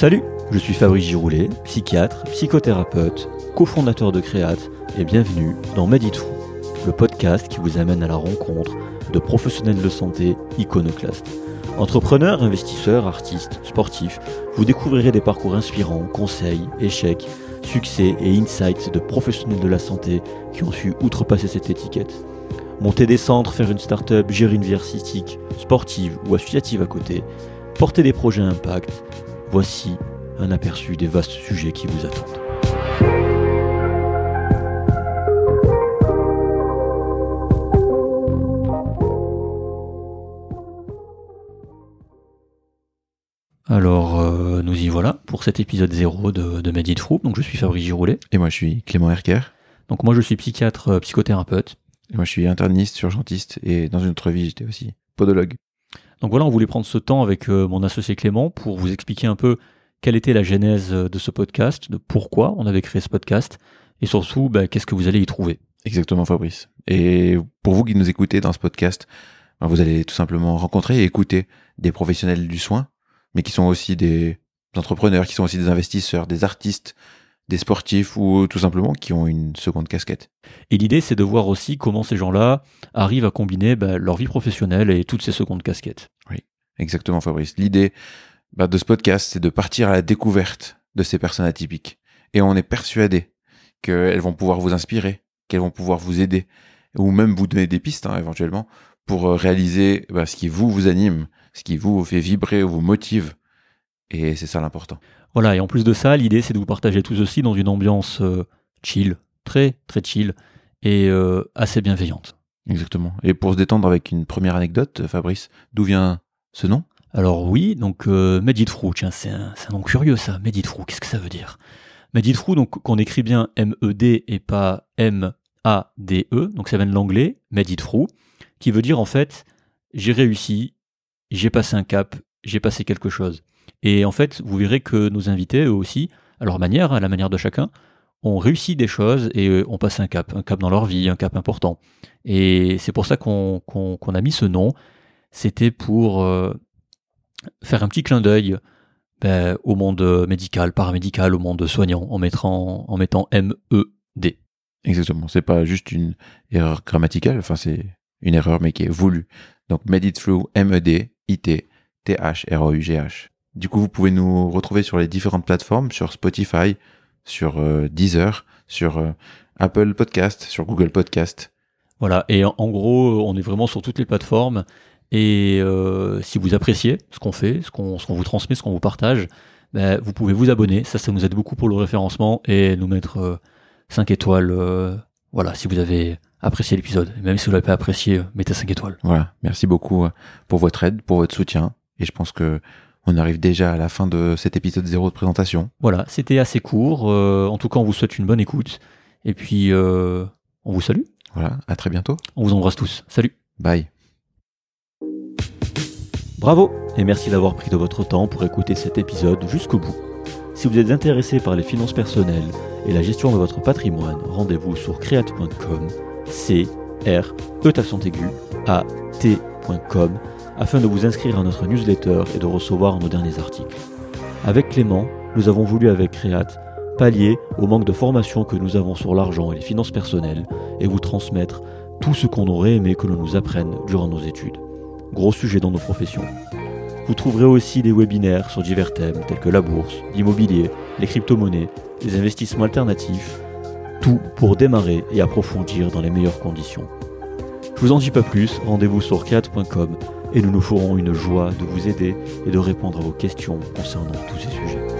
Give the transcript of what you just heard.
Salut, je suis Fabrice Giroulet, psychiatre, psychothérapeute, cofondateur de Créate et bienvenue dans Medit le podcast qui vous amène à la rencontre de professionnels de santé iconoclastes. Entrepreneurs, investisseurs, artistes, sportifs, vous découvrirez des parcours inspirants, conseils, échecs, succès et insights de professionnels de la santé qui ont su outrepasser cette étiquette. Monter des centres, faire une start-up, gérer une vie artistique, sportive ou associative à côté, porter des projets impact, voici un aperçu des vastes sujets qui vous attendent. Alors, euh, nous y voilà pour cet épisode 0 de, de Medit Donc, je suis Fabrice Giroulet. Et moi, je suis Clément Herker. Donc, moi, je suis psychiatre, euh, psychothérapeute. Et moi, je suis interniste, urgentiste. Et dans une autre vie, j'étais aussi podologue. Donc, voilà, on voulait prendre ce temps avec euh, mon associé Clément pour vous expliquer un peu quelle était la genèse de ce podcast, de pourquoi on avait créé ce podcast, et surtout, bah, qu'est-ce que vous allez y trouver. Exactement, Fabrice. Et pour vous qui nous écoutez dans ce podcast, bah, vous allez tout simplement rencontrer et écouter des professionnels du soin mais qui sont aussi des entrepreneurs, qui sont aussi des investisseurs, des artistes, des sportifs ou tout simplement qui ont une seconde casquette. Et l'idée, c'est de voir aussi comment ces gens-là arrivent à combiner bah, leur vie professionnelle et toutes ces secondes casquettes. Oui, exactement, Fabrice. L'idée bah, de ce podcast, c'est de partir à la découverte de ces personnes atypiques. Et on est persuadé qu'elles vont pouvoir vous inspirer, qu'elles vont pouvoir vous aider, ou même vous donner des pistes hein, éventuellement pour euh, réaliser bah, ce qui vous vous anime, ce qui vous fait vibrer, vous motive. Et c'est ça l'important. Voilà, et en plus de ça, l'idée c'est de vous partager tous aussi dans une ambiance euh, chill, très très chill et euh, assez bienveillante. Exactement. Et pour se détendre avec une première anecdote, Fabrice, d'où vient ce nom? Alors oui, donc euh, tiens, c'est un, un, nom curieux ça, Meditfrou, qu'est-ce que ça veut dire? Meditfrou, donc qu'on écrit bien M-E-D et pas M-A-D-E, donc ça vient de l'anglais, Meditfrou, qui veut dire en fait j'ai réussi, j'ai passé un cap, j'ai passé quelque chose. Et en fait, vous verrez que nos invités, eux aussi, à leur manière, à la manière de chacun, ont réussi des choses et euh, ont passé un cap, un cap dans leur vie, un cap important. Et c'est pour ça qu'on a mis ce nom. C'était pour euh, faire un petit clin d'œil ben, au monde médical, paramédical, au monde soignant, en mettant, en mettant M-E-D. Exactement. C'est pas juste une erreur grammaticale, enfin c'est une erreur mais qui est voulue. Donc Made It Through, M-E-D-I-T, T-H-R-O-U-G-H. Du coup, vous pouvez nous retrouver sur les différentes plateformes, sur Spotify, sur euh, Deezer, sur euh, Apple Podcast, sur Google Podcast. Voilà, et en, gros, on est vraiment sur toutes les plateformes. Et euh, si vous appréciez ce qu'on fait, ce qu'on vous transmet, ce qu'on vous partage, ben, vous pouvez vous abonner. Ça, ça nous aide beaucoup pour le référencement et nous mettre 5 étoiles. voilà, si vous avez apprécié l'épisode. Même si vous l'avez pas apprécié, mettez 5 étoiles. Voilà, merci beaucoup pour votre aide, pour votre soutien. Et je pense que on arrive déjà à la fin de cet épisode zéro de présentation. Voilà, c'était assez court. Euh, en tout cas, on vous souhaite une bonne écoute. Et puis, euh, on vous salue. Voilà, à très bientôt. On vous embrasse tous. Salut. Bye. Bravo et merci d'avoir pris de votre temps pour écouter cet épisode jusqu'au bout. Si vous êtes intéressé par les finances personnelles et la gestion de votre patrimoine, rendez-vous sur create.com, c r e a t.com afin de vous inscrire à notre newsletter et de recevoir nos derniers articles. Avec Clément, nous avons voulu avec Créate pallier au manque de formation que nous avons sur l'argent et les finances personnelles et vous transmettre tout ce qu'on aurait aimé que l'on nous apprenne durant nos études. Gros sujet dans nos professions. Vous trouverez aussi des webinaires sur divers thèmes tels que la bourse, l'immobilier, les crypto-monnaies, les investissements alternatifs, tout pour démarrer et approfondir dans les meilleures conditions. Je vous en dis pas plus, rendez-vous sur create.com et nous nous ferons une joie de vous aider et de répondre à vos questions concernant tous ces sujets.